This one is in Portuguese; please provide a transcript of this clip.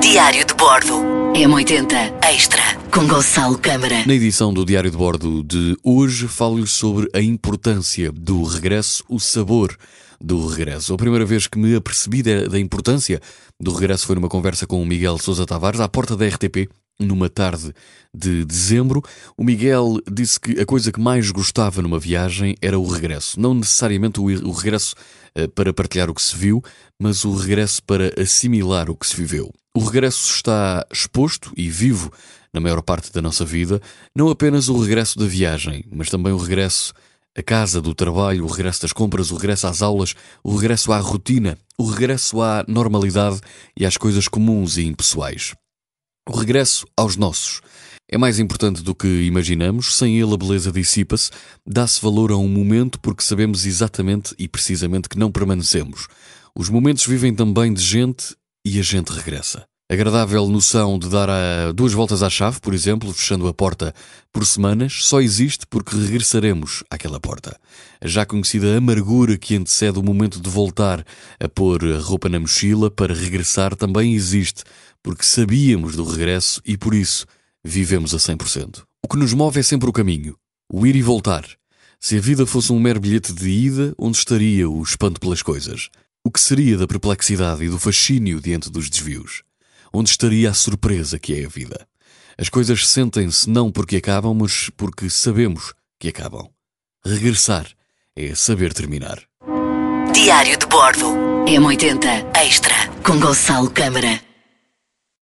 Diário de Bordo. M80 Extra com Gonçalo Câmara. Na edição do Diário de Bordo de hoje, falo-lhes sobre a importância do regresso, o sabor do regresso. A primeira vez que me apercebi da importância do regresso foi numa conversa com o Miguel Sousa Tavares à porta da RTP numa tarde de dezembro, o Miguel disse que a coisa que mais gostava numa viagem era o regresso. Não necessariamente o, regresso eh, para partilhar o que se viu, mas o regresso para assimilar o que se viveu. O regresso está exposto e vivo na maior parte da nossa vida, não apenas o regresso da viagem, mas também o regresso à casa, do trabalho, o regresso das compras, o regresso às aulas, o regresso à rotina, o regresso à normalidade e às coisas comuns e impessoais. O regresso aos nossos é mais importante do que imaginamos, sem ele a beleza dissipa-se, dá-se valor a um momento porque sabemos exatamente e precisamente que não permanecemos. Os momentos vivem também de gente e a gente regressa. Agradável noção de dar a duas voltas à chave, por exemplo, fechando a porta por semanas, só existe porque regressaremos àquela porta. A já conhecida amargura que antecede o momento de voltar a pôr a roupa na mochila para regressar também existe porque sabíamos do regresso e por isso vivemos a 100%. O que nos move é sempre o caminho, o ir e voltar. Se a vida fosse um mero bilhete de ida, onde estaria o espanto pelas coisas? O que seria da perplexidade e do fascínio diante dos desvios? Onde estaria a surpresa que é a vida? As coisas sentem-se não porque acabam, mas porque sabemos que acabam. Regressar é saber terminar. Diário de Bordo. M80 Extra com Gonçalo Câmara.